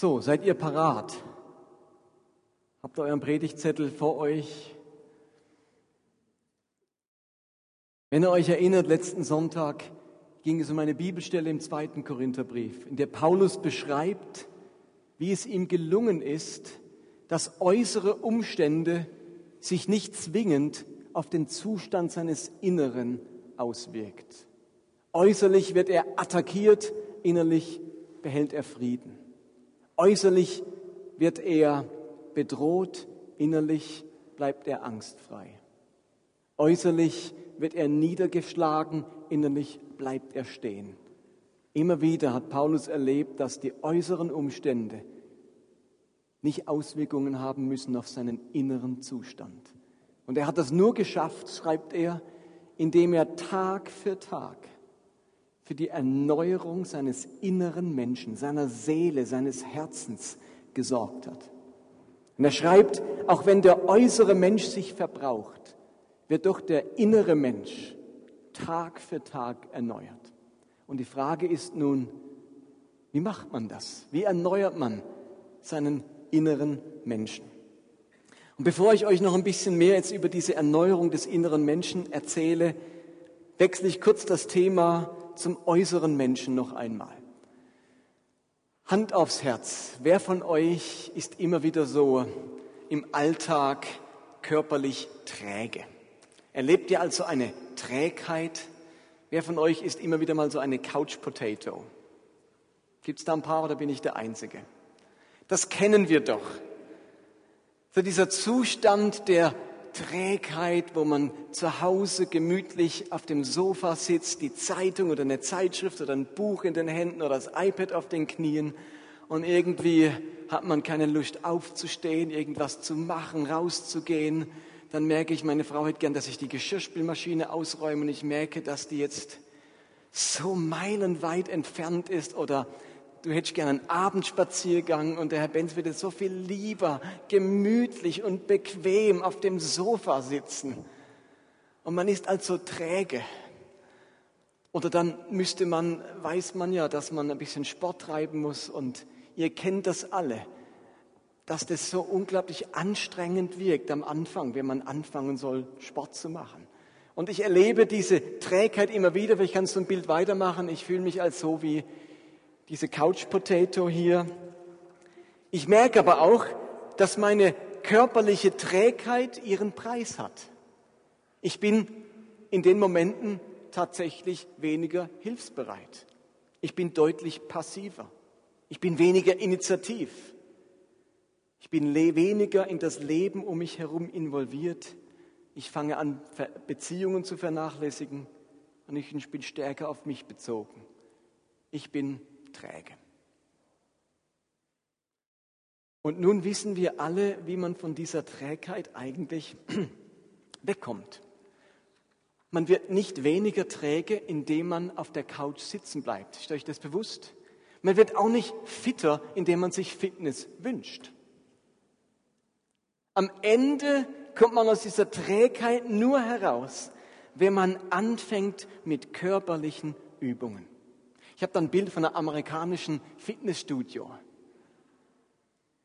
So, seid ihr parat? Habt ihr euren Predigtzettel vor euch? Wenn ihr euch erinnert, letzten Sonntag ging es um eine Bibelstelle im zweiten Korintherbrief, in der Paulus beschreibt, wie es ihm gelungen ist, dass äußere Umstände sich nicht zwingend auf den Zustand seines Inneren auswirkt. Äußerlich wird er attackiert, innerlich behält er Frieden. Äußerlich wird er bedroht, innerlich bleibt er angstfrei. Äußerlich wird er niedergeschlagen, innerlich bleibt er stehen. Immer wieder hat Paulus erlebt, dass die äußeren Umstände nicht Auswirkungen haben müssen auf seinen inneren Zustand. Und er hat das nur geschafft, schreibt er, indem er Tag für Tag für die Erneuerung seines inneren Menschen, seiner Seele, seines Herzens gesorgt hat. Und er schreibt, auch wenn der äußere Mensch sich verbraucht, wird doch der innere Mensch Tag für Tag erneuert. Und die Frage ist nun, wie macht man das? Wie erneuert man seinen inneren Menschen? Und bevor ich euch noch ein bisschen mehr jetzt über diese Erneuerung des inneren Menschen erzähle, wechsle ich kurz das Thema zum äußeren Menschen noch einmal. Hand aufs Herz. Wer von euch ist immer wieder so im Alltag körperlich träge? Erlebt ihr also eine Trägheit? Wer von euch ist immer wieder mal so eine Couch Potato? Gibt es da ein paar oder bin ich der Einzige? Das kennen wir doch. So dieser Zustand der Trägheit, wo man zu Hause gemütlich auf dem Sofa sitzt, die Zeitung oder eine Zeitschrift oder ein Buch in den Händen oder das iPad auf den Knien und irgendwie hat man keine Lust aufzustehen, irgendwas zu machen, rauszugehen. Dann merke ich, meine Frau hätte gern, dass ich die Geschirrspülmaschine ausräume und ich merke, dass die jetzt so meilenweit entfernt ist oder du hättest gerne einen Abendspaziergang und der Herr Benz würde so viel lieber gemütlich und bequem auf dem Sofa sitzen. Und man ist also träge. Oder dann müsste man, weiß man ja, dass man ein bisschen Sport treiben muss und ihr kennt das alle, dass das so unglaublich anstrengend wirkt am Anfang, wenn man anfangen soll, Sport zu machen. Und ich erlebe diese Trägheit immer wieder, vielleicht kannst du ein Bild weitermachen, ich fühle mich als so wie diese Couch Potato hier. Ich merke aber auch, dass meine körperliche Trägheit ihren Preis hat. Ich bin in den Momenten tatsächlich weniger hilfsbereit. Ich bin deutlich passiver. Ich bin weniger initiativ. Ich bin weniger in das Leben um mich herum involviert. Ich fange an, Beziehungen zu vernachlässigen und ich bin stärker auf mich bezogen. Ich bin träge. Und nun wissen wir alle, wie man von dieser Trägheit eigentlich wegkommt. Man wird nicht weniger träge, indem man auf der Couch sitzen bleibt. Ist euch das bewusst? Man wird auch nicht fitter, indem man sich Fitness wünscht. Am Ende kommt man aus dieser Trägheit nur heraus, wenn man anfängt mit körperlichen Übungen. Ich habe da ein Bild von einem amerikanischen Fitnessstudio.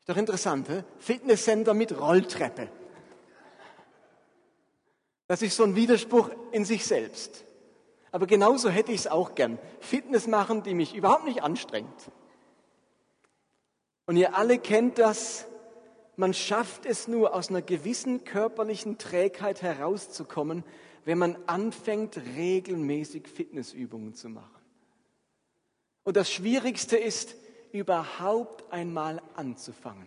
Ist doch interessant, he? Fitnesscenter mit Rolltreppe. Das ist so ein Widerspruch in sich selbst. Aber genauso hätte ich es auch gern. Fitness machen, die mich überhaupt nicht anstrengt. Und ihr alle kennt das, man schafft es nur aus einer gewissen körperlichen Trägheit herauszukommen, wenn man anfängt, regelmäßig Fitnessübungen zu machen. Und das Schwierigste ist, überhaupt einmal anzufangen.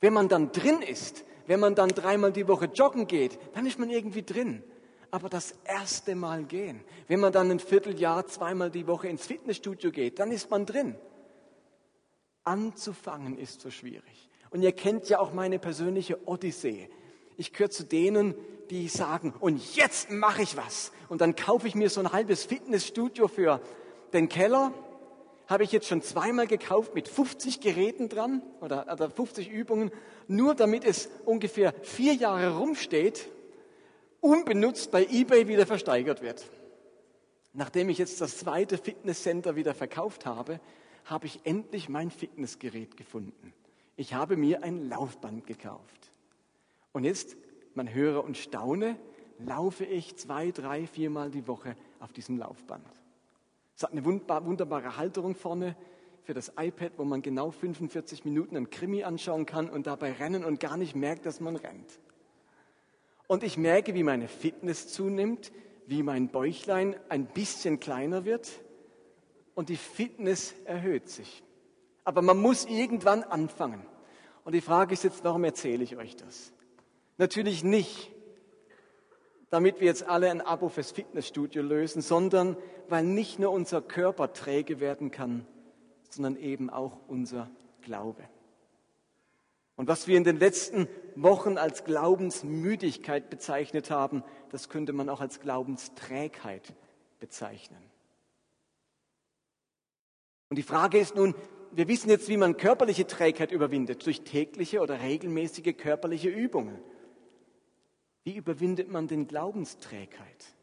Wenn man dann drin ist, wenn man dann dreimal die Woche joggen geht, dann ist man irgendwie drin. Aber das erste Mal gehen, wenn man dann ein Vierteljahr zweimal die Woche ins Fitnessstudio geht, dann ist man drin. Anzufangen ist so schwierig. Und ihr kennt ja auch meine persönliche Odyssee. Ich gehöre zu denen, die sagen, und jetzt mache ich was. Und dann kaufe ich mir so ein halbes Fitnessstudio für den Keller habe ich jetzt schon zweimal gekauft mit 50 Geräten dran oder, oder 50 Übungen, nur damit es ungefähr vier Jahre rumsteht, unbenutzt bei eBay wieder versteigert wird. Nachdem ich jetzt das zweite Fitnesscenter wieder verkauft habe, habe ich endlich mein Fitnessgerät gefunden. Ich habe mir ein Laufband gekauft. Und jetzt, man höre und staune, laufe ich zwei, drei, viermal die Woche auf diesem Laufband. Es hat eine wunderbare Halterung vorne für das iPad, wo man genau 45 Minuten einen Krimi anschauen kann und dabei rennen und gar nicht merkt, dass man rennt. Und ich merke, wie meine Fitness zunimmt, wie mein Bäuchlein ein bisschen kleiner wird und die Fitness erhöht sich. Aber man muss irgendwann anfangen. Und die Frage ist jetzt, warum erzähle ich euch das? Natürlich nicht, damit wir jetzt alle ein Abo fürs Fitnessstudio lösen, sondern weil nicht nur unser Körper träge werden kann, sondern eben auch unser Glaube. Und was wir in den letzten Wochen als Glaubensmüdigkeit bezeichnet haben, das könnte man auch als Glaubensträgheit bezeichnen. Und die Frage ist nun, wir wissen jetzt, wie man körperliche Trägheit überwindet, durch tägliche oder regelmäßige körperliche Übungen. Wie überwindet man denn Glaubensträgheit?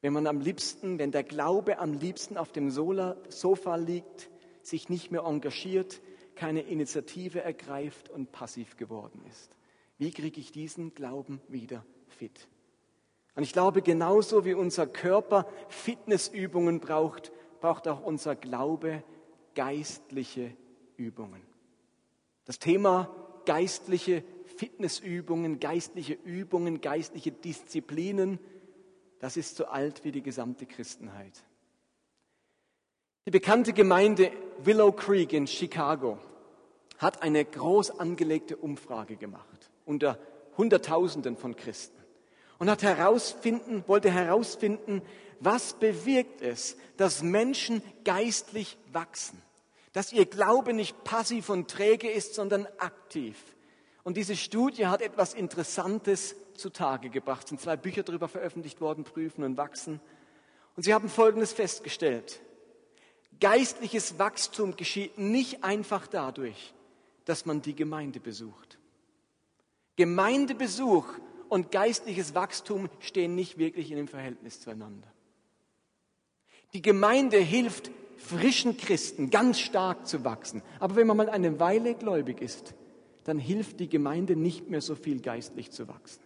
Wenn man am liebsten, wenn der Glaube am liebsten auf dem Sofa liegt, sich nicht mehr engagiert, keine Initiative ergreift und passiv geworden ist. Wie kriege ich diesen Glauben wieder fit? Und ich glaube, genauso wie unser Körper Fitnessübungen braucht, braucht auch unser Glaube geistliche Übungen. Das Thema geistliche Fitnessübungen, geistliche Übungen, geistliche Disziplinen, das ist so alt wie die gesamte Christenheit. Die bekannte Gemeinde Willow Creek in Chicago hat eine groß angelegte Umfrage gemacht unter Hunderttausenden von Christen und hat herausfinden, wollte herausfinden, was bewirkt es, dass Menschen geistlich wachsen, dass ihr Glaube nicht passiv und träge ist, sondern aktiv. Und diese Studie hat etwas Interessantes zutage gebracht. Es sind zwei Bücher darüber veröffentlicht worden, Prüfen und Wachsen. Und sie haben Folgendes festgestellt. Geistliches Wachstum geschieht nicht einfach dadurch, dass man die Gemeinde besucht. Gemeindebesuch und geistliches Wachstum stehen nicht wirklich in dem Verhältnis zueinander. Die Gemeinde hilft frischen Christen ganz stark zu wachsen. Aber wenn man mal eine Weile gläubig ist, dann hilft die Gemeinde nicht mehr so viel geistlich zu wachsen.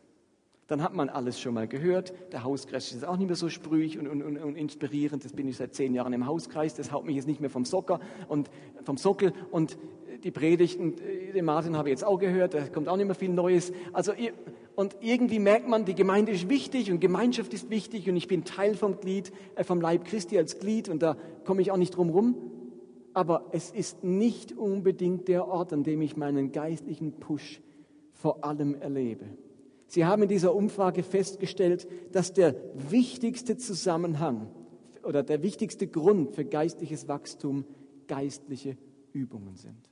Dann hat man alles schon mal gehört. Der Hauskreis ist auch nicht mehr so sprühig und, und, und, inspirierend. Das bin ich seit zehn Jahren im Hauskreis. Das haut mich jetzt nicht mehr vom Socker und vom Sockel. Und die Predigten, äh, den Martin habe ich jetzt auch gehört. Da kommt auch nicht mehr viel Neues. Also und irgendwie merkt man, die Gemeinde ist wichtig und Gemeinschaft ist wichtig und ich bin Teil vom Glied, äh, vom Leib Christi als Glied und da komme ich auch nicht drum rum. Aber es ist nicht unbedingt der Ort, an dem ich meinen geistlichen Push vor allem erlebe. Sie haben in dieser Umfrage festgestellt, dass der wichtigste Zusammenhang oder der wichtigste Grund für geistliches Wachstum geistliche Übungen sind.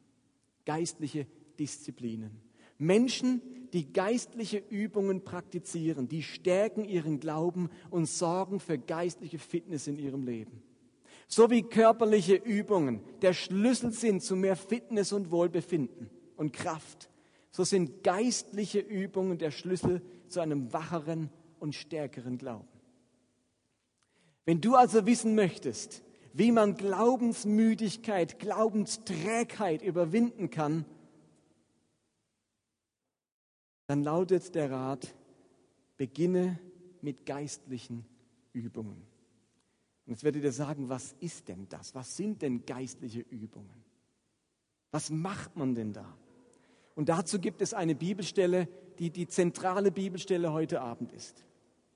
Geistliche Disziplinen. Menschen, die geistliche Übungen praktizieren, die stärken ihren Glauben und sorgen für geistliche Fitness in ihrem Leben. So wie körperliche Übungen der Schlüssel sind zu mehr Fitness und Wohlbefinden und Kraft, so sind geistliche Übungen der Schlüssel zu einem wacheren und stärkeren Glauben. Wenn du also wissen möchtest, wie man Glaubensmüdigkeit, Glaubensträgheit überwinden kann, dann lautet der Rat, beginne mit geistlichen Übungen. Und jetzt werdet ihr sagen, was ist denn das? Was sind denn geistliche Übungen? Was macht man denn da? Und dazu gibt es eine Bibelstelle, die die zentrale Bibelstelle heute Abend ist.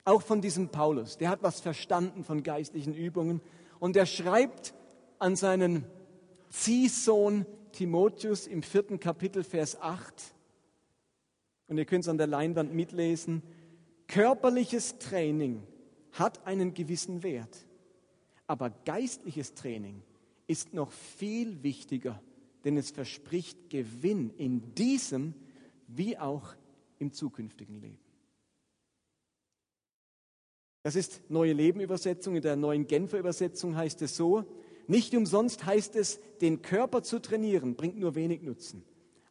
Auch von diesem Paulus. Der hat was verstanden von geistlichen Übungen. Und er schreibt an seinen Ziehsohn Timotheus im vierten Kapitel, Vers 8. Und ihr könnt es an der Leinwand mitlesen. Körperliches Training hat einen gewissen Wert. Aber geistliches Training ist noch viel wichtiger denn es verspricht Gewinn in diesem wie auch im zukünftigen Leben. Das ist neue Lebenübersetzung. In der neuen Genfer Übersetzung heißt es so, nicht umsonst heißt es, den Körper zu trainieren, bringt nur wenig Nutzen.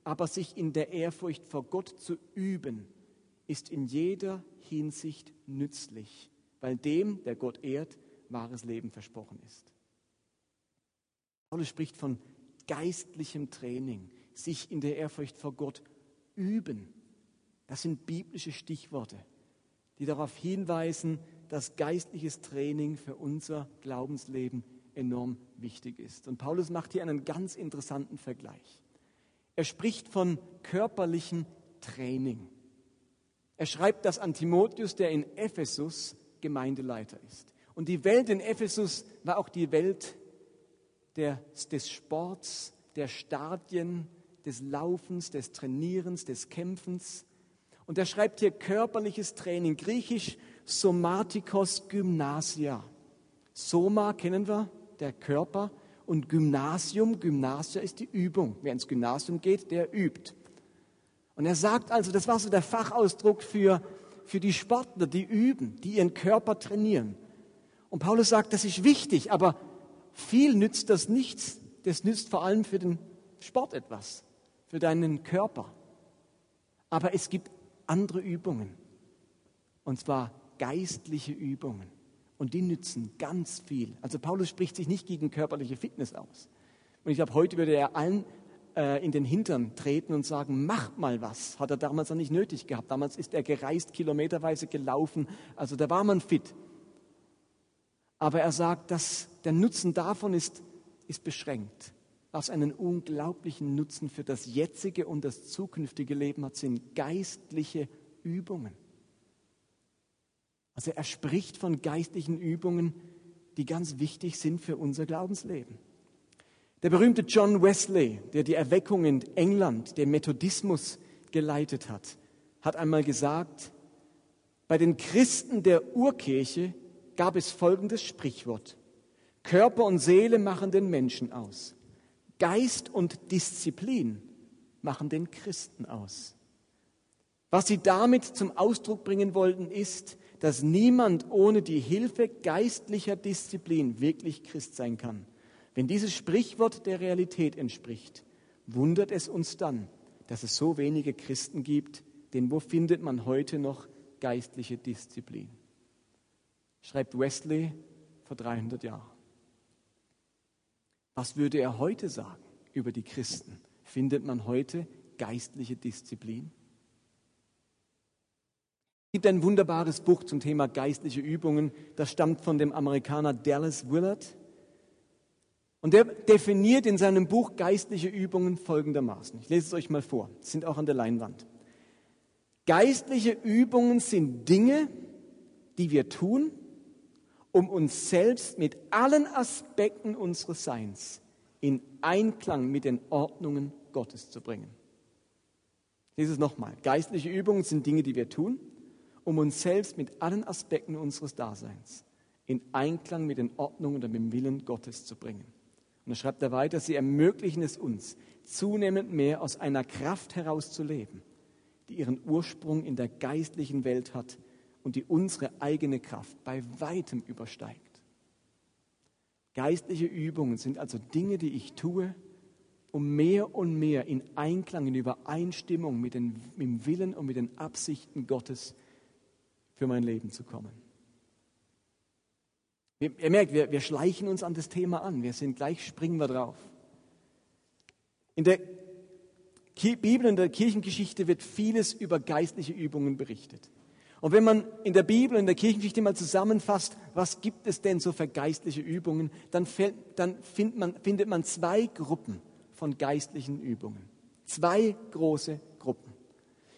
Aber sich in der Ehrfurcht vor Gott zu üben, ist in jeder Hinsicht nützlich, weil dem, der Gott ehrt, wahres Leben versprochen ist. Paulus spricht von geistlichem Training, sich in der Ehrfurcht vor Gott üben. Das sind biblische Stichworte, die darauf hinweisen, dass geistliches Training für unser Glaubensleben enorm wichtig ist. Und Paulus macht hier einen ganz interessanten Vergleich. Er spricht von körperlichem Training. Er schreibt das an Timotheus, der in Ephesus Gemeindeleiter ist. Und die Welt in Ephesus war auch die Welt der, des Sports, der Stadien, des Laufens, des Trainierens, des Kämpfens. Und er schreibt hier körperliches Training, griechisch Somatikos Gymnasia. Soma kennen wir, der Körper, und Gymnasium, Gymnasia ist die Übung. Wer ins Gymnasium geht, der übt. Und er sagt also, das war so der Fachausdruck für, für die Sportler, die üben, die ihren Körper trainieren. Und Paulus sagt, das ist wichtig, aber viel nützt das nichts. Das nützt vor allem für den Sport etwas, für deinen Körper. Aber es gibt andere Übungen. Und zwar geistliche Übungen. Und die nützen ganz viel. Also Paulus spricht sich nicht gegen körperliche Fitness aus. Und ich glaube, heute würde er allen äh, in den Hintern treten und sagen, macht mal was. Hat er damals noch nicht nötig gehabt. Damals ist er gereist, kilometerweise gelaufen. Also da war man fit. Aber er sagt, dass der Nutzen davon ist, ist beschränkt. Was einen unglaublichen Nutzen für das jetzige und das zukünftige Leben hat, sind geistliche Übungen. Also er spricht von geistlichen Übungen, die ganz wichtig sind für unser Glaubensleben. Der berühmte John Wesley, der die Erweckung in England, den Methodismus geleitet hat, hat einmal gesagt, bei den Christen der Urkirche gab es folgendes Sprichwort. Körper und Seele machen den Menschen aus. Geist und Disziplin machen den Christen aus. Was sie damit zum Ausdruck bringen wollten, ist, dass niemand ohne die Hilfe geistlicher Disziplin wirklich Christ sein kann. Wenn dieses Sprichwort der Realität entspricht, wundert es uns dann, dass es so wenige Christen gibt, denn wo findet man heute noch geistliche Disziplin? Schreibt Wesley vor 300 Jahren. Was würde er heute sagen über die Christen? Findet man heute geistliche Disziplin? Es gibt ein wunderbares Buch zum Thema geistliche Übungen. Das stammt von dem Amerikaner Dallas Willard. Und der definiert in seinem Buch geistliche Übungen folgendermaßen. Ich lese es euch mal vor. Sie sind auch an der Leinwand. Geistliche Übungen sind Dinge, die wir tun, um uns selbst mit allen Aspekten unseres Seins in Einklang mit den Ordnungen Gottes zu bringen. Lese es nochmal. Geistliche Übungen sind Dinge, die wir tun, um uns selbst mit allen Aspekten unseres Daseins in Einklang mit den Ordnungen und mit dem Willen Gottes zu bringen. Und er schreibt er weiter, sie ermöglichen es uns, zunehmend mehr aus einer Kraft heraus zu leben, die ihren Ursprung in der geistlichen Welt hat und die unsere eigene Kraft bei weitem übersteigt. Geistliche Übungen sind also Dinge, die ich tue, um mehr und mehr in Einklang, in Übereinstimmung mit, den, mit dem Willen und mit den Absichten Gottes für mein Leben zu kommen. Ihr merkt, wir, wir schleichen uns an das Thema an. Wir sind gleich, springen wir drauf. In der Bibel, in der Kirchengeschichte wird vieles über geistliche Übungen berichtet. Und wenn man in der Bibel, in der Kirchengeschichte mal zusammenfasst, was gibt es denn so für geistliche Übungen, dann, fällt, dann findet, man, findet man zwei Gruppen von geistlichen Übungen. Zwei große Gruppen.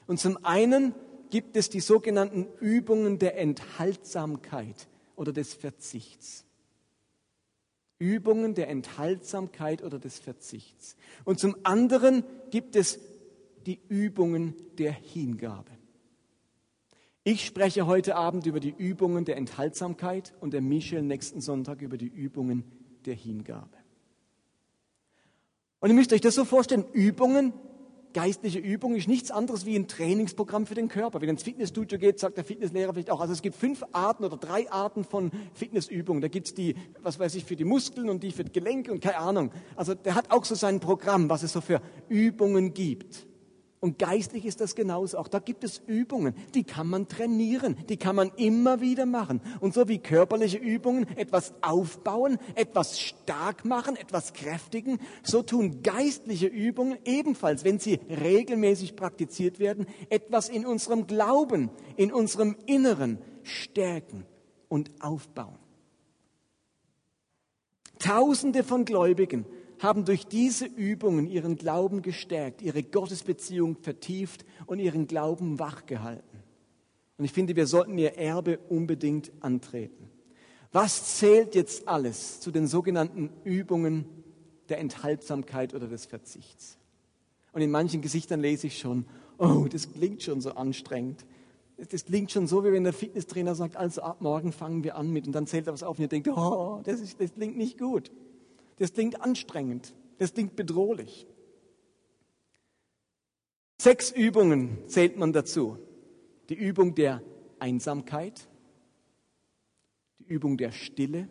Und zum einen gibt es die sogenannten Übungen der Enthaltsamkeit oder des Verzichts. Übungen der Enthaltsamkeit oder des Verzichts. Und zum anderen gibt es die Übungen der Hingabe. Ich spreche heute Abend über die Übungen der Enthaltsamkeit und der Michel nächsten Sonntag über die Übungen der Hingabe. Und ihr müsst euch das so vorstellen, Übungen geistliche Übung ist nichts anderes wie ein Trainingsprogramm für den Körper. Wenn ins Fitnessstudio geht, sagt der Fitnesslehrer vielleicht auch. Also es gibt fünf Arten oder drei Arten von Fitnessübungen. Da gibt es die, was weiß ich, für die Muskeln und die für die Gelenke und keine Ahnung. Also der hat auch so sein Programm, was es so für Übungen gibt. Und geistlich ist das genauso. Auch da gibt es Übungen, die kann man trainieren, die kann man immer wieder machen. Und so wie körperliche Übungen etwas aufbauen, etwas stark machen, etwas kräftigen, so tun geistliche Übungen ebenfalls, wenn sie regelmäßig praktiziert werden, etwas in unserem Glauben, in unserem Inneren stärken und aufbauen. Tausende von Gläubigen haben durch diese Übungen ihren Glauben gestärkt, ihre Gottesbeziehung vertieft und ihren Glauben wachgehalten. Und ich finde, wir sollten ihr Erbe unbedingt antreten. Was zählt jetzt alles zu den sogenannten Übungen der Enthaltsamkeit oder des Verzichts? Und in manchen Gesichtern lese ich schon, oh, das klingt schon so anstrengend. Das klingt schon so, wie wenn der Fitnesstrainer sagt, also ab morgen fangen wir an mit und dann zählt er was auf und ihr denkt, oh, das, ist, das klingt nicht gut. Das klingt anstrengend. Das klingt bedrohlich. Sechs Übungen zählt man dazu. Die Übung der Einsamkeit, die Übung der Stille,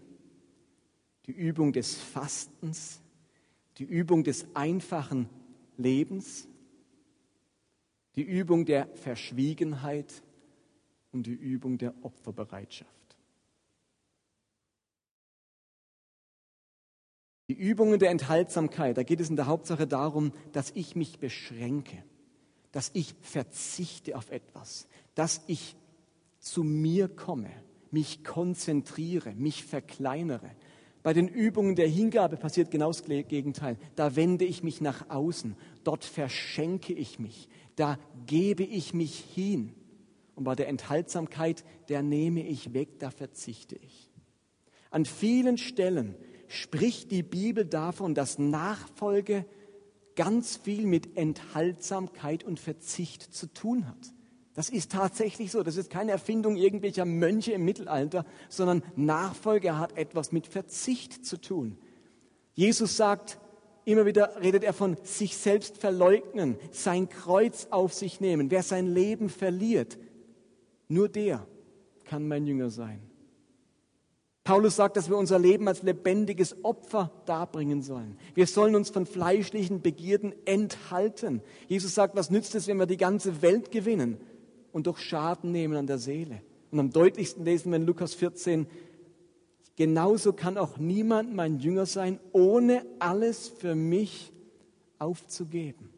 die Übung des Fastens, die Übung des einfachen Lebens, die Übung der Verschwiegenheit und die Übung der Opferbereitschaft. Die Übungen der Enthaltsamkeit, da geht es in der Hauptsache darum, dass ich mich beschränke, dass ich verzichte auf etwas, dass ich zu mir komme, mich konzentriere, mich verkleinere. Bei den Übungen der Hingabe passiert genau das Gegenteil. Da wende ich mich nach außen, dort verschenke ich mich, da gebe ich mich hin. Und bei der Enthaltsamkeit, der nehme ich weg, da verzichte ich. An vielen Stellen spricht die Bibel davon, dass Nachfolge ganz viel mit Enthaltsamkeit und Verzicht zu tun hat. Das ist tatsächlich so. Das ist keine Erfindung irgendwelcher Mönche im Mittelalter, sondern Nachfolge hat etwas mit Verzicht zu tun. Jesus sagt, immer wieder redet er von sich selbst verleugnen, sein Kreuz auf sich nehmen. Wer sein Leben verliert, nur der kann mein Jünger sein. Paulus sagt, dass wir unser Leben als lebendiges Opfer darbringen sollen. Wir sollen uns von fleischlichen Begierden enthalten. Jesus sagt, was nützt es, wenn wir die ganze Welt gewinnen und doch Schaden nehmen an der Seele? Und am deutlichsten lesen wir in Lukas 14, genauso kann auch niemand mein Jünger sein, ohne alles für mich aufzugeben.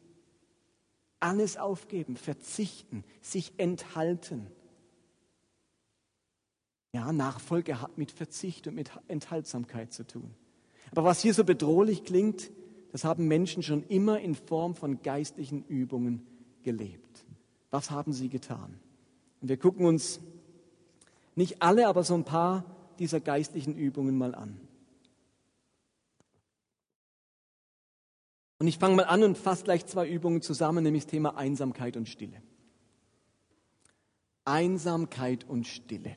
Alles aufgeben, verzichten, sich enthalten. Ja, Nachfolge hat mit Verzicht und mit Enthaltsamkeit zu tun. Aber was hier so bedrohlich klingt, das haben Menschen schon immer in Form von geistlichen Übungen gelebt. Was haben sie getan? Und wir gucken uns nicht alle, aber so ein paar dieser geistlichen Übungen mal an. Und ich fange mal an und fasse gleich zwei Übungen zusammen, nämlich das Thema Einsamkeit und Stille. Einsamkeit und Stille.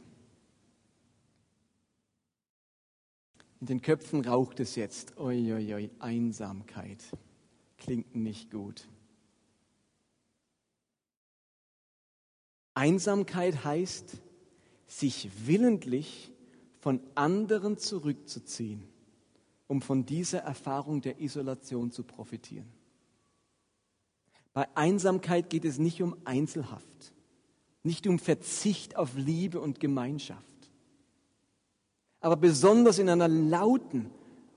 In den Köpfen raucht es jetzt. Uiuiui, ui, Einsamkeit. Klingt nicht gut. Einsamkeit heißt, sich willentlich von anderen zurückzuziehen, um von dieser Erfahrung der Isolation zu profitieren. Bei Einsamkeit geht es nicht um Einzelhaft, nicht um Verzicht auf Liebe und Gemeinschaft. Aber besonders in einer lauten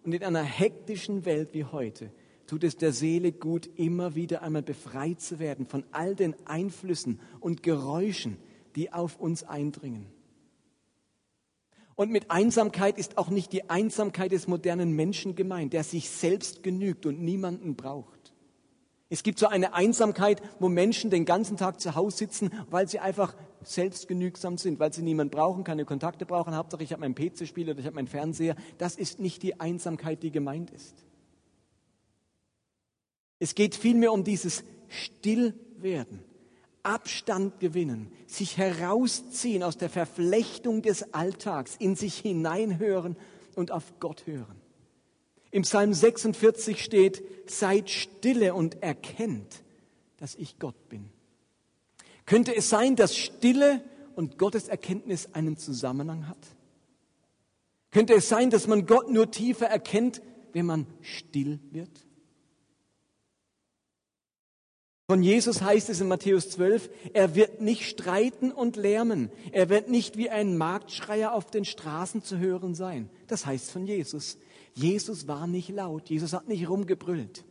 und in einer hektischen Welt wie heute tut es der Seele gut, immer wieder einmal befreit zu werden von all den Einflüssen und Geräuschen, die auf uns eindringen. Und mit Einsamkeit ist auch nicht die Einsamkeit des modernen Menschen gemeint, der sich selbst genügt und niemanden braucht. Es gibt so eine Einsamkeit, wo Menschen den ganzen Tag zu Hause sitzen, weil sie einfach selbstgenügsam sind, weil sie niemanden brauchen, keine Kontakte brauchen. Hauptsache, ich habe meinen PC-Spiel oder ich habe meinen Fernseher. Das ist nicht die Einsamkeit, die gemeint ist. Es geht vielmehr um dieses Stillwerden, Abstand gewinnen, sich herausziehen aus der Verflechtung des Alltags, in sich hineinhören und auf Gott hören. Im Psalm 46 steht, seid stille und erkennt, dass ich Gott bin. Könnte es sein, dass Stille und Gottes Erkenntnis einen Zusammenhang hat? Könnte es sein, dass man Gott nur tiefer erkennt, wenn man still wird? Von Jesus heißt es in Matthäus 12, er wird nicht streiten und lärmen. Er wird nicht wie ein Marktschreier auf den Straßen zu hören sein. Das heißt von Jesus. Jesus war nicht laut. Jesus hat nicht rumgebrüllt.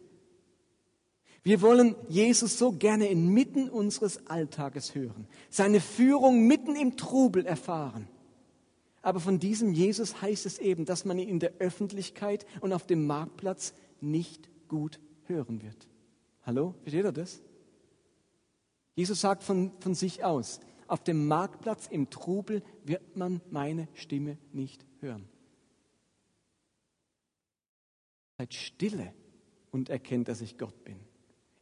Wir wollen Jesus so gerne inmitten unseres Alltages hören, seine Führung mitten im Trubel erfahren. Aber von diesem Jesus heißt es eben, dass man ihn in der Öffentlichkeit und auf dem Marktplatz nicht gut hören wird. Hallo, versteht ihr das? Jesus sagt von, von sich aus, auf dem Marktplatz im Trubel wird man meine Stimme nicht hören. Seid stille und erkennt, dass ich Gott bin.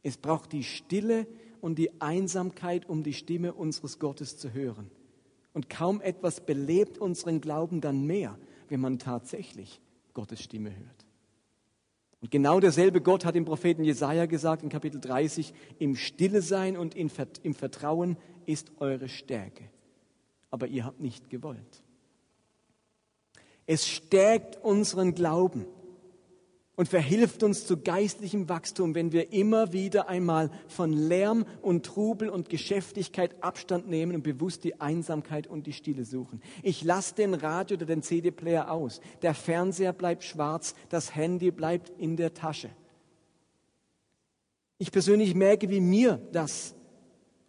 Es braucht die Stille und die Einsamkeit, um die Stimme unseres Gottes zu hören. Und kaum etwas belebt unseren Glauben dann mehr, wenn man tatsächlich Gottes Stimme hört. Und genau derselbe Gott hat dem Propheten Jesaja gesagt in Kapitel 30, im Stille sein und im Vertrauen ist eure Stärke. Aber ihr habt nicht gewollt. Es stärkt unseren Glauben und verhilft uns zu geistlichem Wachstum, wenn wir immer wieder einmal von Lärm und Trubel und Geschäftigkeit Abstand nehmen und bewusst die Einsamkeit und die Stille suchen. Ich lasse den Radio oder den CD-Player aus. Der Fernseher bleibt schwarz, das Handy bleibt in der Tasche. Ich persönlich merke, wie mir das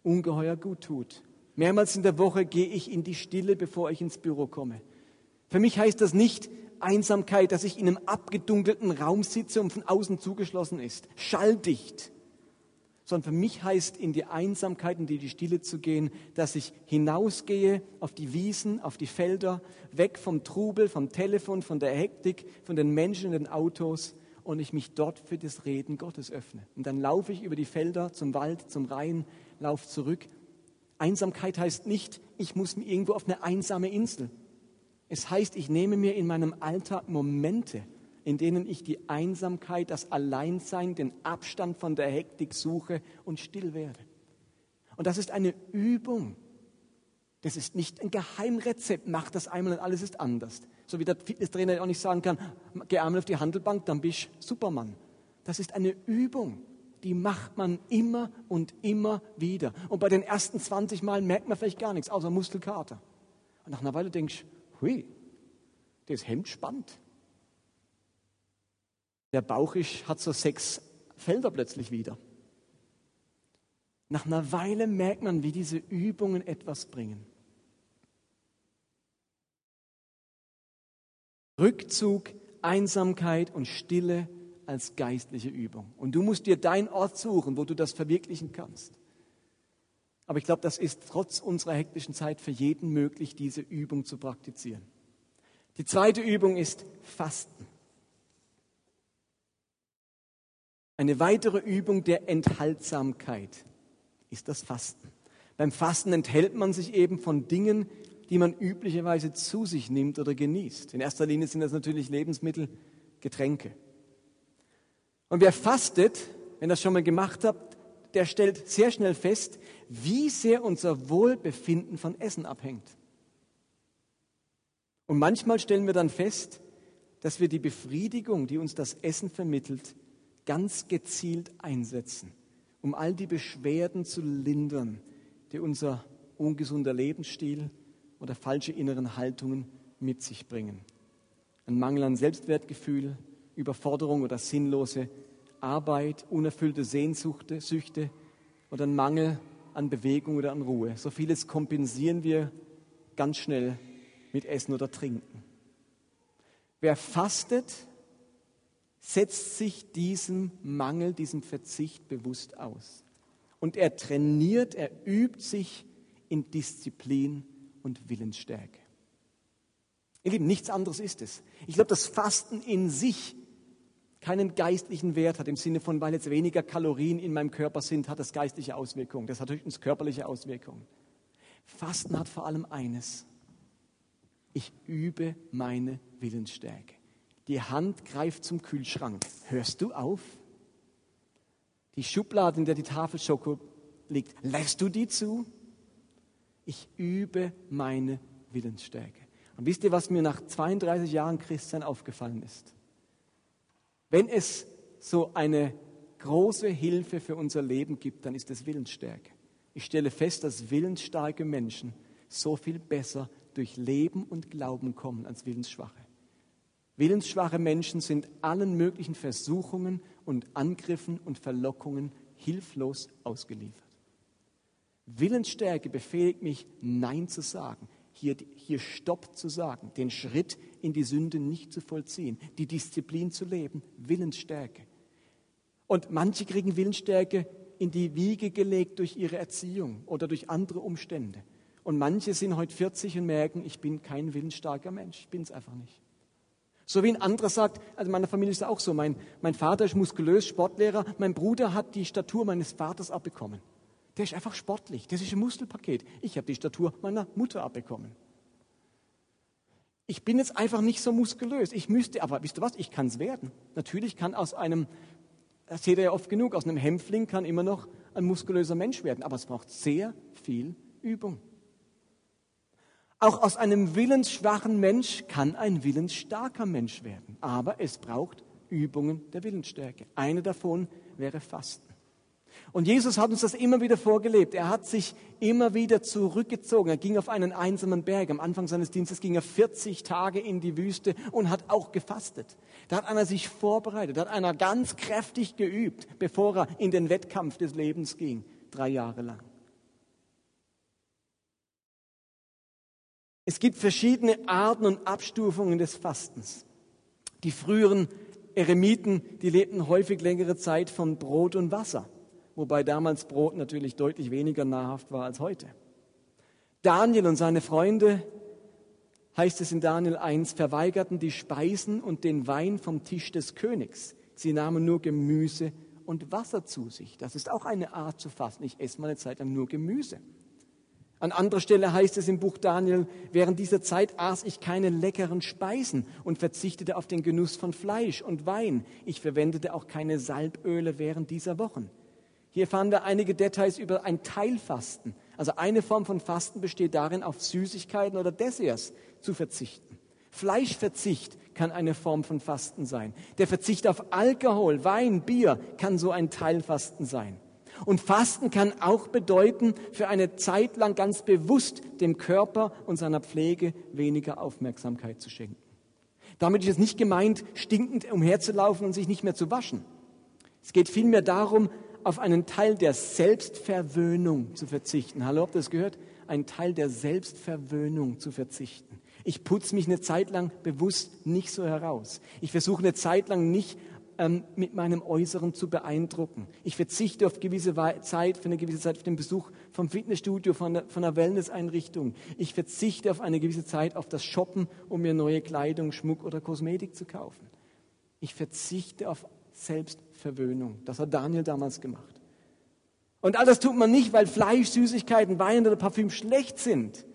ungeheuer gut tut. Mehrmals in der Woche gehe ich in die Stille, bevor ich ins Büro komme. Für mich heißt das nicht, Einsamkeit, dass ich in einem abgedunkelten Raum sitze und von außen zugeschlossen ist, schalldicht. Sondern für mich heißt in die Einsamkeit in die Stille zu gehen, dass ich hinausgehe auf die Wiesen, auf die Felder, weg vom Trubel, vom Telefon, von der Hektik, von den Menschen in den Autos und ich mich dort für das Reden Gottes öffne. Und dann laufe ich über die Felder zum Wald, zum Rhein, laufe zurück. Einsamkeit heißt nicht, ich muss irgendwo auf eine einsame Insel es heißt, ich nehme mir in meinem Alltag Momente, in denen ich die Einsamkeit, das Alleinsein, den Abstand von der Hektik suche und still werde. Und das ist eine Übung. Das ist nicht ein Geheimrezept. Mach das einmal und alles ist anders. So wie der Fitnesstrainer auch nicht sagen kann, geh einmal auf die Handelbank, dann bist du Supermann. Das ist eine Übung. Die macht man immer und immer wieder. Und bei den ersten 20 Mal merkt man vielleicht gar nichts, außer Muskelkater. Und nach einer Weile denkst du, hui, das Hemd spannt. Der Bauch ist, hat so sechs Felder plötzlich wieder. Nach einer Weile merkt man, wie diese Übungen etwas bringen. Rückzug, Einsamkeit und Stille als geistliche Übung. Und du musst dir deinen Ort suchen, wo du das verwirklichen kannst. Aber ich glaube, das ist trotz unserer hektischen Zeit für jeden möglich, diese Übung zu praktizieren. Die zweite Übung ist Fasten. Eine weitere Übung der Enthaltsamkeit ist das Fasten. Beim Fasten enthält man sich eben von Dingen, die man üblicherweise zu sich nimmt oder genießt. In erster Linie sind das natürlich Lebensmittel, Getränke. Und wer fastet, wenn das schon mal gemacht habt, der stellt sehr schnell fest, wie sehr unser Wohlbefinden von Essen abhängt. Und manchmal stellen wir dann fest, dass wir die Befriedigung, die uns das Essen vermittelt, ganz gezielt einsetzen, um all die Beschwerden zu lindern, die unser ungesunder Lebensstil oder falsche inneren Haltungen mit sich bringen. Ein Mangel an Selbstwertgefühl, Überforderung oder sinnlose Arbeit, unerfüllte Sehnsuchte, Süchte oder ein Mangel an Bewegung oder an Ruhe. So vieles kompensieren wir ganz schnell mit Essen oder Trinken. Wer fastet, setzt sich diesem Mangel, diesem Verzicht bewusst aus. Und er trainiert, er übt sich in Disziplin und Willensstärke. Ihr Lieben, nichts anderes ist es. Ich glaube, das Fasten in sich keinen geistlichen Wert hat, im Sinne von, weil jetzt weniger Kalorien in meinem Körper sind, hat das geistliche Auswirkungen. Das hat höchstens körperliche Auswirkungen. Fasten hat vor allem eines. Ich übe meine Willensstärke. Die Hand greift zum Kühlschrank. Hörst du auf? Die Schublade, in der die Tafel Schoko liegt, lässt du die zu? Ich übe meine Willensstärke. Und wisst ihr, was mir nach 32 Jahren Christsein aufgefallen ist? Wenn es so eine große Hilfe für unser Leben gibt, dann ist es Willensstärke. Ich stelle fest, dass willensstarke Menschen so viel besser durch Leben und Glauben kommen als willensschwache. Willensschwache Menschen sind allen möglichen Versuchungen und Angriffen und Verlockungen hilflos ausgeliefert. Willensstärke befähigt mich, Nein zu sagen, hier, hier Stopp zu sagen, den Schritt in die Sünde nicht zu vollziehen, die Disziplin zu leben, Willensstärke. Und manche kriegen Willensstärke in die Wiege gelegt durch ihre Erziehung oder durch andere Umstände. Und manche sind heute 40 und merken, ich bin kein willensstarker Mensch, ich bin es einfach nicht. So wie ein anderer sagt, also in meiner Familie ist auch so, mein, mein Vater ist muskulös, Sportlehrer, mein Bruder hat die Statur meines Vaters abbekommen. Der ist einfach sportlich, das ist ein Muskelpaket. Ich habe die Statur meiner Mutter abbekommen. Ich bin jetzt einfach nicht so muskulös. Ich müsste, aber wisst ihr was, ich kann es werden. Natürlich kann aus einem, das seht ihr ja oft genug, aus einem Hämpfling kann immer noch ein muskulöser Mensch werden, aber es braucht sehr viel Übung. Auch aus einem willensschwachen Mensch kann ein willensstarker Mensch werden, aber es braucht Übungen der Willensstärke. Eine davon wäre Fasten. Und Jesus hat uns das immer wieder vorgelebt. Er hat sich immer wieder zurückgezogen. Er ging auf einen einsamen Berg. Am Anfang seines Dienstes ging er 40 Tage in die Wüste und hat auch gefastet. Da hat einer sich vorbereitet, da hat einer ganz kräftig geübt, bevor er in den Wettkampf des Lebens ging, drei Jahre lang. Es gibt verschiedene Arten und Abstufungen des Fastens. Die früheren Eremiten, die lebten häufig längere Zeit von Brot und Wasser wobei damals Brot natürlich deutlich weniger nahrhaft war als heute. Daniel und seine Freunde, heißt es in Daniel 1, verweigerten die Speisen und den Wein vom Tisch des Königs. Sie nahmen nur Gemüse und Wasser zu sich. Das ist auch eine Art zu fasten. Ich esse mal eine Zeit lang nur Gemüse. An anderer Stelle heißt es im Buch Daniel, während dieser Zeit aß ich keine leckeren Speisen und verzichtete auf den Genuss von Fleisch und Wein. Ich verwendete auch keine Salböle während dieser Wochen. Hier fanden wir einige Details über ein Teilfasten. Also eine Form von Fasten besteht darin, auf Süßigkeiten oder Desserts zu verzichten. Fleischverzicht kann eine Form von Fasten sein. Der Verzicht auf Alkohol, Wein, Bier kann so ein Teilfasten sein. Und Fasten kann auch bedeuten, für eine Zeit lang ganz bewusst dem Körper und seiner Pflege weniger Aufmerksamkeit zu schenken. Damit ist es nicht gemeint, stinkend umherzulaufen und sich nicht mehr zu waschen. Es geht vielmehr darum, auf einen Teil der Selbstverwöhnung zu verzichten. Hallo, habt ihr das gehört? Ein Teil der Selbstverwöhnung zu verzichten. Ich putze mich eine Zeit lang bewusst nicht so heraus. Ich versuche eine Zeit lang nicht ähm, mit meinem Äußeren zu beeindrucken. Ich verzichte auf gewisse Zeit, für eine gewisse Zeit auf den Besuch vom Fitnessstudio, von, der, von einer Wellness-Einrichtung. Ich verzichte auf eine gewisse Zeit auf das Shoppen, um mir neue Kleidung, Schmuck oder Kosmetik zu kaufen. Ich verzichte auf Selbstverwöhnung. Das hat Daniel damals gemacht. Und all das tut man nicht, weil Fleisch, Süßigkeiten, Wein oder Parfüm schlecht sind,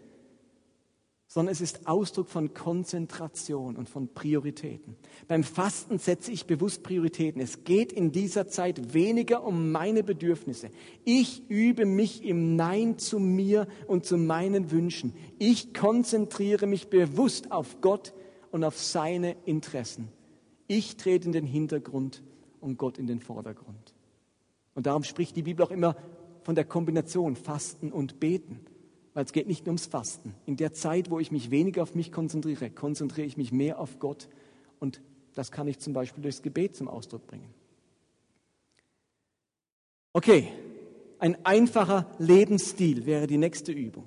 sondern es ist Ausdruck von Konzentration und von Prioritäten. Beim Fasten setze ich bewusst Prioritäten. Es geht in dieser Zeit weniger um meine Bedürfnisse. Ich übe mich im Nein zu mir und zu meinen Wünschen. Ich konzentriere mich bewusst auf Gott und auf seine Interessen. Ich trete in den Hintergrund und Gott in den Vordergrund. Und darum spricht die Bibel auch immer von der Kombination Fasten und Beten. Weil es geht nicht nur ums Fasten. In der Zeit, wo ich mich weniger auf mich konzentriere, konzentriere ich mich mehr auf Gott. Und das kann ich zum Beispiel durchs Gebet zum Ausdruck bringen. Okay, ein einfacher Lebensstil wäre die nächste Übung.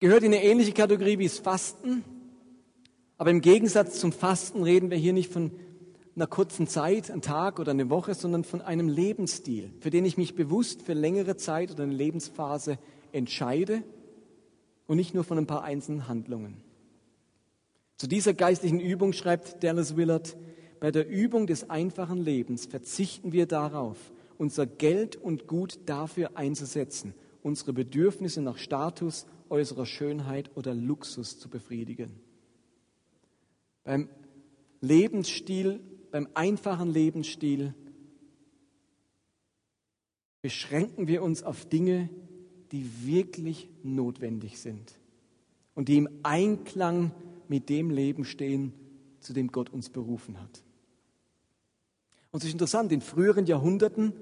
gehört in eine ähnliche Kategorie wie das Fasten. Aber im Gegensatz zum Fasten reden wir hier nicht von einer kurzen Zeit, einem Tag oder eine Woche, sondern von einem Lebensstil, für den ich mich bewusst für längere Zeit oder eine Lebensphase entscheide und nicht nur von ein paar einzelnen Handlungen. Zu dieser geistlichen Übung schreibt Dallas Willard, bei der Übung des einfachen Lebens verzichten wir darauf, unser Geld und Gut dafür einzusetzen, unsere Bedürfnisse nach Status, äußerer Schönheit oder Luxus zu befriedigen. Beim Lebensstil, beim einfachen Lebensstil beschränken wir uns auf Dinge, die wirklich notwendig sind und die im Einklang mit dem Leben stehen, zu dem Gott uns berufen hat. Und es ist interessant, in früheren Jahrhunderten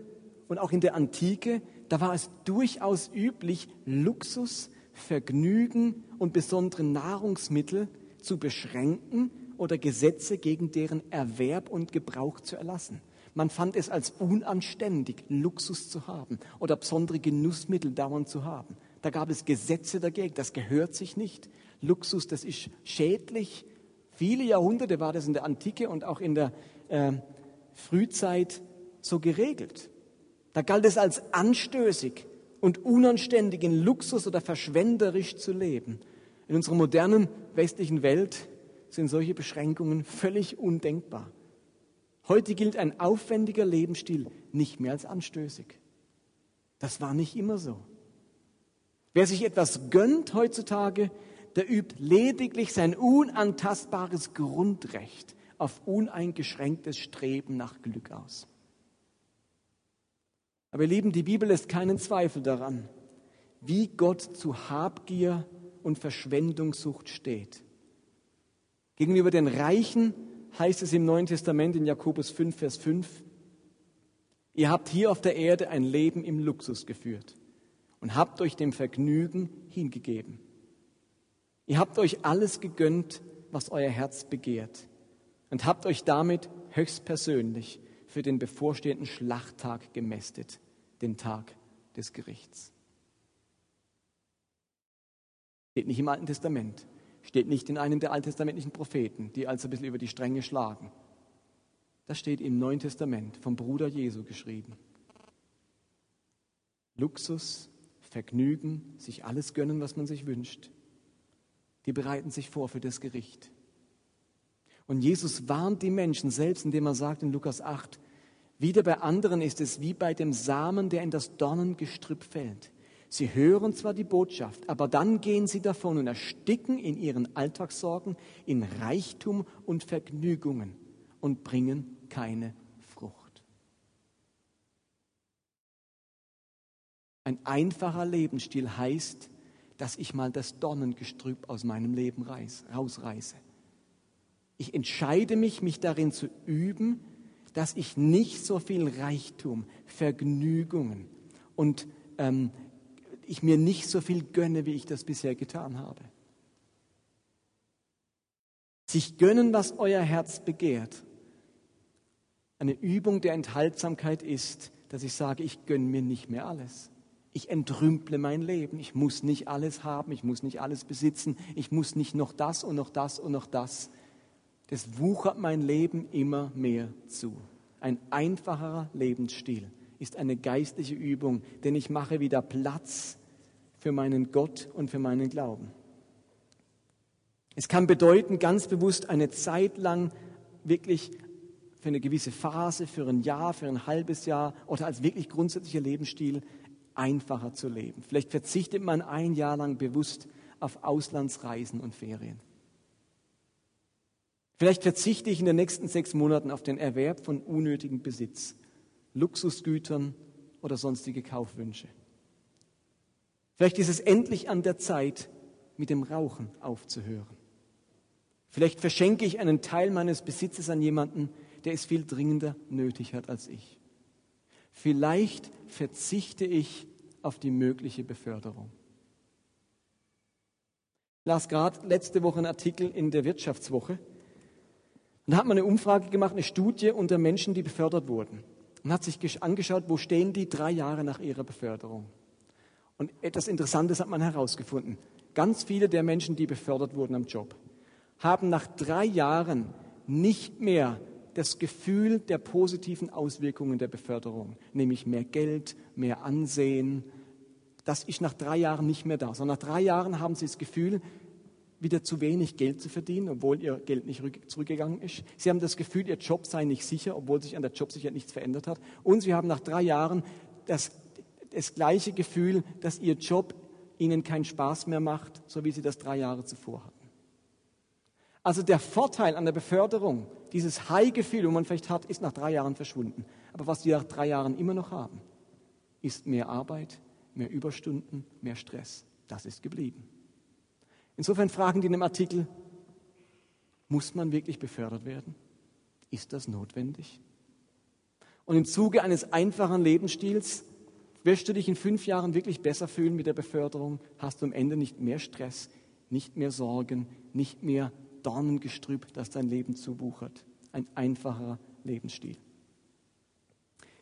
und auch in der Antike, da war es durchaus üblich, Luxus, Vergnügen und besondere Nahrungsmittel zu beschränken oder Gesetze gegen deren Erwerb und Gebrauch zu erlassen. Man fand es als unanständig, Luxus zu haben oder besondere Genussmittel dauernd zu haben. Da gab es Gesetze dagegen, das gehört sich nicht. Luxus, das ist schädlich. Viele Jahrhunderte war das in der Antike und auch in der äh, Frühzeit so geregelt. Da galt es als anstößig und unanständig, in Luxus oder verschwenderisch zu leben. In unserer modernen westlichen Welt sind solche Beschränkungen völlig undenkbar. Heute gilt ein aufwendiger Lebensstil nicht mehr als anstößig. Das war nicht immer so. Wer sich etwas gönnt heutzutage, der übt lediglich sein unantastbares Grundrecht auf uneingeschränktes Streben nach Glück aus. Aber ihr Lieben, die Bibel lässt keinen Zweifel daran, wie Gott zu Habgier und Verschwendungssucht steht. Gegenüber den Reichen heißt es im Neuen Testament in Jakobus 5, Vers 5, ihr habt hier auf der Erde ein Leben im Luxus geführt und habt euch dem Vergnügen hingegeben. Ihr habt euch alles gegönnt, was euer Herz begehrt und habt euch damit höchstpersönlich für den bevorstehenden Schlachttag gemästet, den Tag des Gerichts. Steht nicht im Alten Testament. Steht nicht in einem der alttestamentlichen Propheten, die also ein bisschen über die Stränge schlagen. Das steht im Neuen Testament vom Bruder Jesu geschrieben. Luxus, Vergnügen, sich alles gönnen, was man sich wünscht. Die bereiten sich vor für das Gericht. Und Jesus warnt die Menschen selbst, indem er sagt in Lukas 8, wieder bei anderen ist es wie bei dem Samen, der in das Dornengestrüpp fällt. Sie hören zwar die Botschaft, aber dann gehen sie davon und ersticken in ihren Alltagssorgen, in Reichtum und Vergnügungen und bringen keine Frucht. Ein einfacher Lebensstil heißt, dass ich mal das Dornengestrüpp aus meinem Leben rausreiße. Ich entscheide mich, mich darin zu üben, dass ich nicht so viel Reichtum, Vergnügungen und ähm, ich mir nicht so viel gönne, wie ich das bisher getan habe. Sich gönnen, was euer Herz begehrt. Eine Übung der Enthaltsamkeit ist, dass ich sage, ich gönne mir nicht mehr alles. Ich entrümple mein Leben. Ich muss nicht alles haben, ich muss nicht alles besitzen, ich muss nicht noch das und noch das und noch das. Das wuchert mein Leben immer mehr zu. Ein einfacherer Lebensstil ist eine geistliche Übung, denn ich mache wieder Platz für meinen Gott und für meinen Glauben. Es kann bedeuten, ganz bewusst eine Zeit lang wirklich für eine gewisse Phase, für ein Jahr, für ein halbes Jahr oder als wirklich grundsätzlicher Lebensstil einfacher zu leben. Vielleicht verzichtet man ein Jahr lang bewusst auf Auslandsreisen und Ferien. Vielleicht verzichte ich in den nächsten sechs Monaten auf den Erwerb von unnötigem Besitz, Luxusgütern oder sonstige Kaufwünsche. Vielleicht ist es endlich an der Zeit, mit dem Rauchen aufzuhören. Vielleicht verschenke ich einen Teil meines Besitzes an jemanden, der es viel dringender nötig hat als ich. Vielleicht verzichte ich auf die mögliche Beförderung. Ich las gerade letzte Woche einen Artikel in der Wirtschaftswoche. Und da hat man eine Umfrage gemacht, eine Studie unter Menschen, die befördert wurden. Und hat sich angeschaut, wo stehen die drei Jahre nach ihrer Beförderung. Und etwas Interessantes hat man herausgefunden. Ganz viele der Menschen, die befördert wurden am Job, haben nach drei Jahren nicht mehr das Gefühl der positiven Auswirkungen der Beförderung, nämlich mehr Geld, mehr Ansehen. Das ist nach drei Jahren nicht mehr da, sondern nach drei Jahren haben sie das Gefühl, wieder zu wenig Geld zu verdienen, obwohl ihr Geld nicht zurückgegangen ist. Sie haben das Gefühl, ihr Job sei nicht sicher, obwohl sich an der Jobsicherheit nichts verändert hat. Und sie haben nach drei Jahren das das gleiche Gefühl, dass ihr Job ihnen keinen Spaß mehr macht, so wie sie das drei Jahre zuvor hatten. Also der Vorteil an der Beförderung, dieses High-Gefühl, wo man vielleicht hat, ist nach drei Jahren verschwunden. Aber was wir nach drei Jahren immer noch haben, ist mehr Arbeit, mehr Überstunden, mehr Stress. Das ist geblieben. Insofern fragen die in dem Artikel, Muss man wirklich befördert werden? Ist das notwendig? Und im Zuge eines einfachen Lebensstils wirst du dich in fünf Jahren wirklich besser fühlen mit der Beförderung? Hast du am Ende nicht mehr Stress, nicht mehr Sorgen, nicht mehr Dornengestrüpp, das dein Leben zubuchert? Ein einfacher Lebensstil.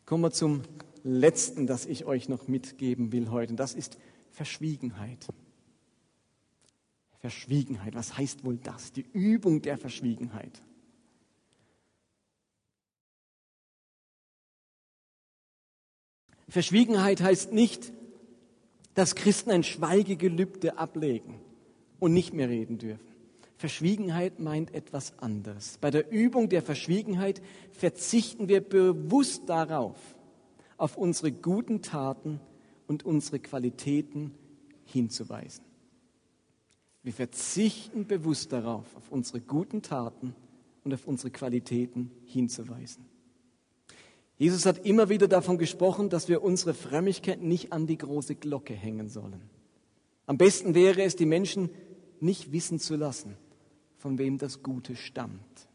Kommen wir zum letzten, das ich euch noch mitgeben will heute. Und das ist Verschwiegenheit. Verschwiegenheit, was heißt wohl das? Die Übung der Verschwiegenheit. Verschwiegenheit heißt nicht, dass Christen ein Schweigegelübde ablegen und nicht mehr reden dürfen. Verschwiegenheit meint etwas anderes. Bei der Übung der Verschwiegenheit verzichten wir bewusst darauf, auf unsere guten Taten und unsere Qualitäten hinzuweisen. Wir verzichten bewusst darauf, auf unsere guten Taten und auf unsere Qualitäten hinzuweisen. Jesus hat immer wieder davon gesprochen, dass wir unsere Frömmigkeit nicht an die große Glocke hängen sollen. Am besten wäre es, die Menschen nicht wissen zu lassen, von wem das Gute stammt.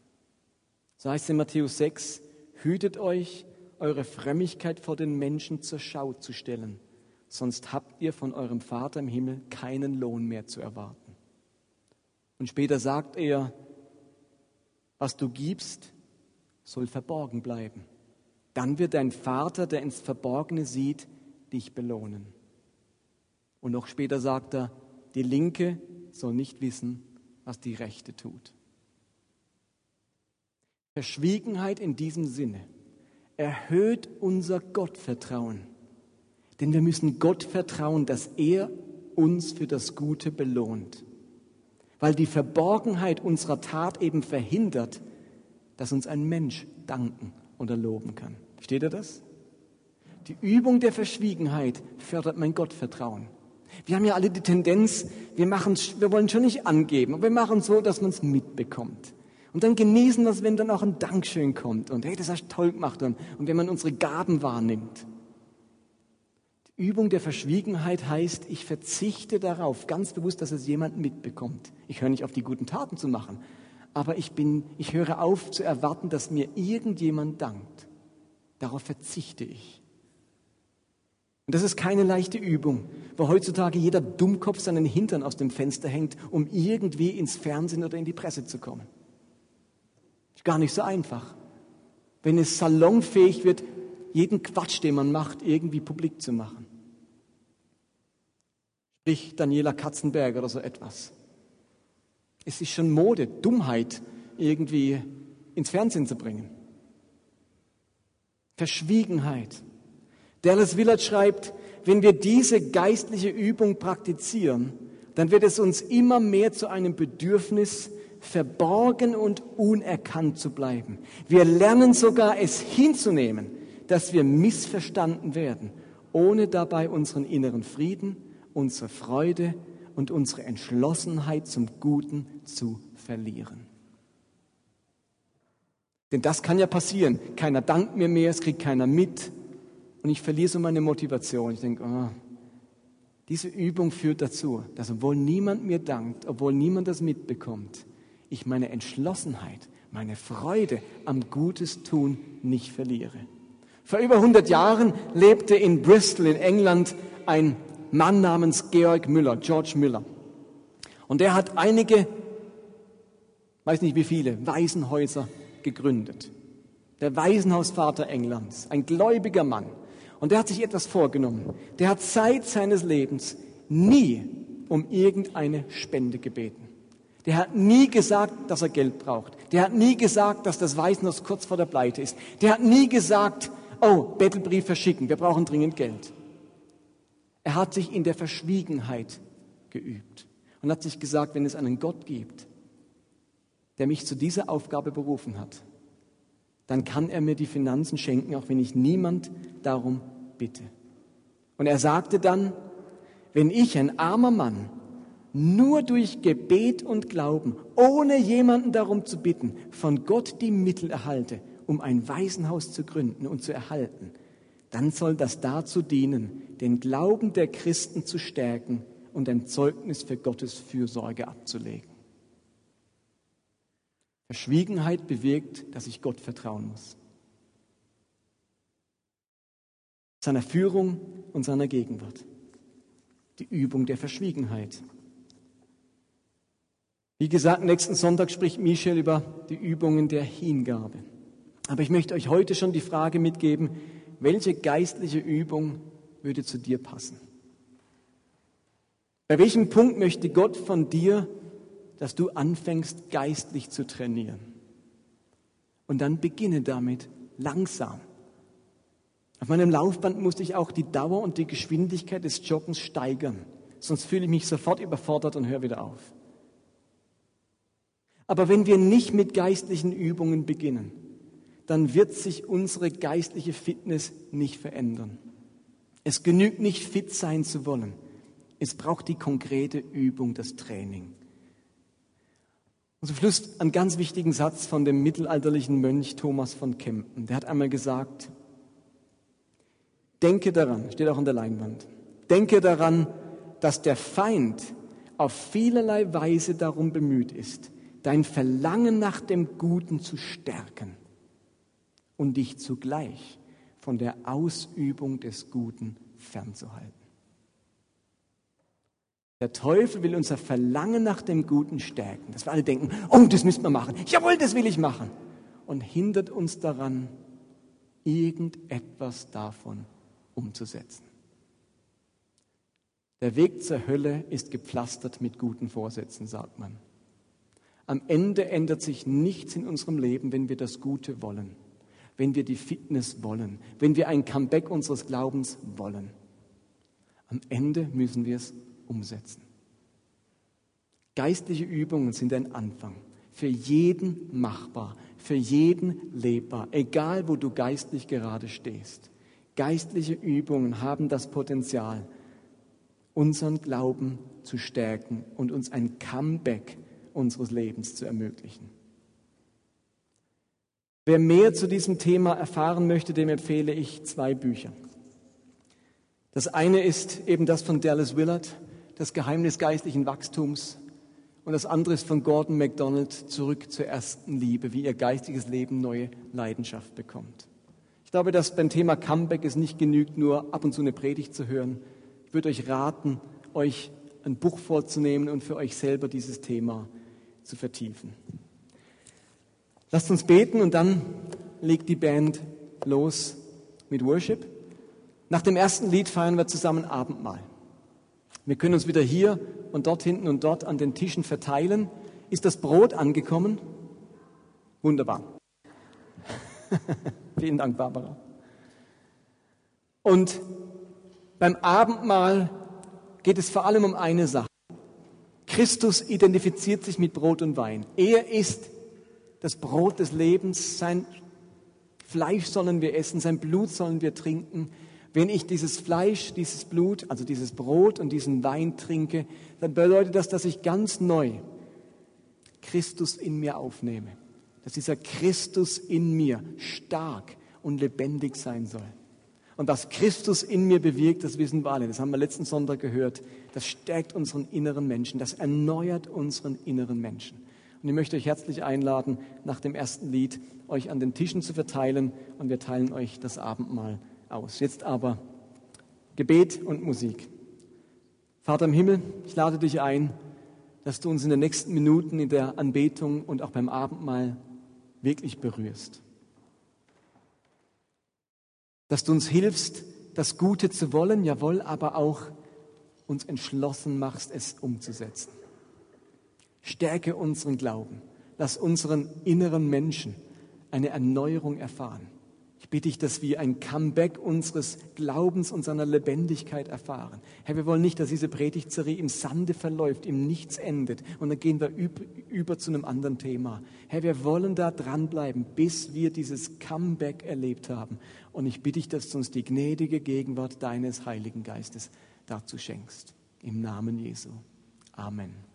So heißt es in Matthäus 6, hütet euch, eure Frömmigkeit vor den Menschen zur Schau zu stellen, sonst habt ihr von eurem Vater im Himmel keinen Lohn mehr zu erwarten. Und später sagt er, was du gibst, soll verborgen bleiben. Dann wird dein Vater, der ins Verborgene sieht, dich belohnen. Und noch später sagt er, die Linke soll nicht wissen, was die Rechte tut. Verschwiegenheit in diesem Sinne erhöht unser Gottvertrauen. Denn wir müssen Gott vertrauen, dass er uns für das Gute belohnt. Weil die Verborgenheit unserer Tat eben verhindert, dass uns ein Mensch danken oder loben kann. Versteht ihr das? Die Übung der Verschwiegenheit fördert mein Gottvertrauen. Wir haben ja alle die Tendenz, wir, wir wollen schon nicht angeben, aber wir machen so, dass man es mitbekommt. Und dann genießen wir es, wenn dann auch ein Dankeschön kommt und hey, das hast du toll gemacht und, und wenn man unsere Gaben wahrnimmt. Übung der Verschwiegenheit heißt, ich verzichte darauf, ganz bewusst, dass es jemand mitbekommt. Ich höre nicht auf, die guten Taten zu machen, aber ich bin, ich höre auf zu erwarten, dass mir irgendjemand dankt. Darauf verzichte ich. Und das ist keine leichte Übung, wo heutzutage jeder Dummkopf seinen Hintern aus dem Fenster hängt, um irgendwie ins Fernsehen oder in die Presse zu kommen. Ist gar nicht so einfach. Wenn es salonfähig wird, jeden Quatsch, den man macht, irgendwie publik zu machen. Sprich Daniela Katzenberger oder so etwas. Es ist schon Mode, Dummheit irgendwie ins Fernsehen zu bringen. Verschwiegenheit. Dallas Willard schreibt, wenn wir diese geistliche Übung praktizieren, dann wird es uns immer mehr zu einem Bedürfnis, verborgen und unerkannt zu bleiben. Wir lernen sogar es hinzunehmen, dass wir missverstanden werden, ohne dabei unseren inneren Frieden, unsere Freude und unsere Entschlossenheit zum Guten zu verlieren. Denn das kann ja passieren. Keiner dankt mir mehr, es kriegt keiner mit. Und ich verliere so meine Motivation. Ich denke, oh, diese Übung führt dazu, dass obwohl niemand mir dankt, obwohl niemand das mitbekommt, ich meine Entschlossenheit, meine Freude am Gutes tun nicht verliere. Vor über 100 Jahren lebte in Bristol in England ein Mann namens Georg Müller, George Müller. Und er hat einige, weiß nicht wie viele, Waisenhäuser gegründet. Der Waisenhausvater Englands, ein gläubiger Mann. Und der hat sich etwas vorgenommen. Der hat Zeit seines Lebens nie um irgendeine Spende gebeten. Der hat nie gesagt, dass er Geld braucht. Der hat nie gesagt, dass das Waisenhaus kurz vor der Pleite ist. Der hat nie gesagt, oh, Bettelbrief verschicken, wir brauchen dringend Geld. Er hat sich in der Verschwiegenheit geübt und hat sich gesagt, wenn es einen Gott gibt, der mich zu dieser Aufgabe berufen hat, dann kann er mir die Finanzen schenken, auch wenn ich niemand darum bitte. Und er sagte dann, wenn ich, ein armer Mann, nur durch Gebet und Glauben, ohne jemanden darum zu bitten, von Gott die Mittel erhalte, um ein Waisenhaus zu gründen und zu erhalten, dann soll das dazu dienen, den Glauben der Christen zu stärken und ein Zeugnis für Gottes Fürsorge abzulegen. Verschwiegenheit bewirkt, dass ich Gott vertrauen muss. Seiner Führung und seiner Gegenwart. Die Übung der Verschwiegenheit. Wie gesagt, nächsten Sonntag spricht Michel über die Übungen der Hingabe. Aber ich möchte euch heute schon die Frage mitgeben, welche geistliche Übung würde zu dir passen? Bei welchem Punkt möchte Gott von dir dass du anfängst geistlich zu trainieren. Und dann beginne damit langsam. Auf meinem Laufband musste ich auch die Dauer und die Geschwindigkeit des Joggens steigern, sonst fühle ich mich sofort überfordert und höre wieder auf. Aber wenn wir nicht mit geistlichen Übungen beginnen, dann wird sich unsere geistliche Fitness nicht verändern. Es genügt nicht fit sein zu wollen. Es braucht die konkrete Übung, das Training. Und zum Schluss einen ganz wichtigen Satz von dem mittelalterlichen Mönch Thomas von Kempen. Der hat einmal gesagt, denke daran, steht auch an der Leinwand, denke daran, dass der Feind auf vielerlei Weise darum bemüht ist, dein Verlangen nach dem Guten zu stärken und dich zugleich von der Ausübung des Guten fernzuhalten. Der Teufel will unser Verlangen nach dem Guten stärken, dass wir alle denken, oh, das müssen wir machen, jawohl, das will ich machen, und hindert uns daran, irgendetwas davon umzusetzen. Der Weg zur Hölle ist gepflastert mit guten Vorsätzen, sagt man. Am Ende ändert sich nichts in unserem Leben, wenn wir das Gute wollen, wenn wir die Fitness wollen, wenn wir ein Comeback unseres Glaubens wollen. Am Ende müssen wir es umsetzen. Geistliche Übungen sind ein Anfang. Für jeden machbar, für jeden lebbar, egal wo du geistlich gerade stehst. Geistliche Übungen haben das Potenzial, unseren Glauben zu stärken und uns ein Comeback unseres Lebens zu ermöglichen. Wer mehr zu diesem Thema erfahren möchte, dem empfehle ich zwei Bücher. Das eine ist eben das von Dallas Willard, das Geheimnis geistlichen Wachstums. Und das andere ist von Gordon MacDonald, zurück zur ersten Liebe, wie ihr geistiges Leben neue Leidenschaft bekommt. Ich glaube, dass beim Thema Comeback es nicht genügt, nur ab und zu eine Predigt zu hören. Ich würde euch raten, euch ein Buch vorzunehmen und für euch selber dieses Thema zu vertiefen. Lasst uns beten und dann legt die Band los mit Worship. Nach dem ersten Lied feiern wir zusammen Abendmahl. Wir können uns wieder hier und dort hinten und dort an den Tischen verteilen. Ist das Brot angekommen? Wunderbar. Vielen Dank, Barbara. Und beim Abendmahl geht es vor allem um eine Sache. Christus identifiziert sich mit Brot und Wein. Er ist das Brot des Lebens. Sein Fleisch sollen wir essen, sein Blut sollen wir trinken. Wenn ich dieses Fleisch, dieses Blut, also dieses Brot und diesen Wein trinke, dann bedeutet das, dass ich ganz neu Christus in mir aufnehme. Dass dieser Christus in mir stark und lebendig sein soll. Und was Christus in mir bewirkt, das wissen wir alle. Das haben wir letzten Sonntag gehört. Das stärkt unseren inneren Menschen. Das erneuert unseren inneren Menschen. Und ich möchte euch herzlich einladen, nach dem ersten Lied euch an den Tischen zu verteilen. Und wir teilen euch das Abendmahl aus. Jetzt aber Gebet und Musik. Vater im Himmel, ich lade dich ein, dass du uns in den nächsten Minuten in der Anbetung und auch beim Abendmahl wirklich berührst. Dass du uns hilfst, das Gute zu wollen, jawohl, aber auch uns entschlossen machst, es umzusetzen. Stärke unseren Glauben. Lass unseren inneren Menschen eine Erneuerung erfahren. Ich bitte dich, dass wir ein Comeback unseres Glaubens und seiner Lebendigkeit erfahren. Herr, wir wollen nicht, dass diese Predigtserie im Sande verläuft, im Nichts endet und dann gehen wir über, zu einem anderen Thema. Herr, wir wollen da dranbleiben, bis wir dieses Comeback erlebt haben. Und ich bitte dich, dass du uns die gnädige Gegenwart deines Heiligen Geistes dazu schenkst. Im Namen Jesu. Amen.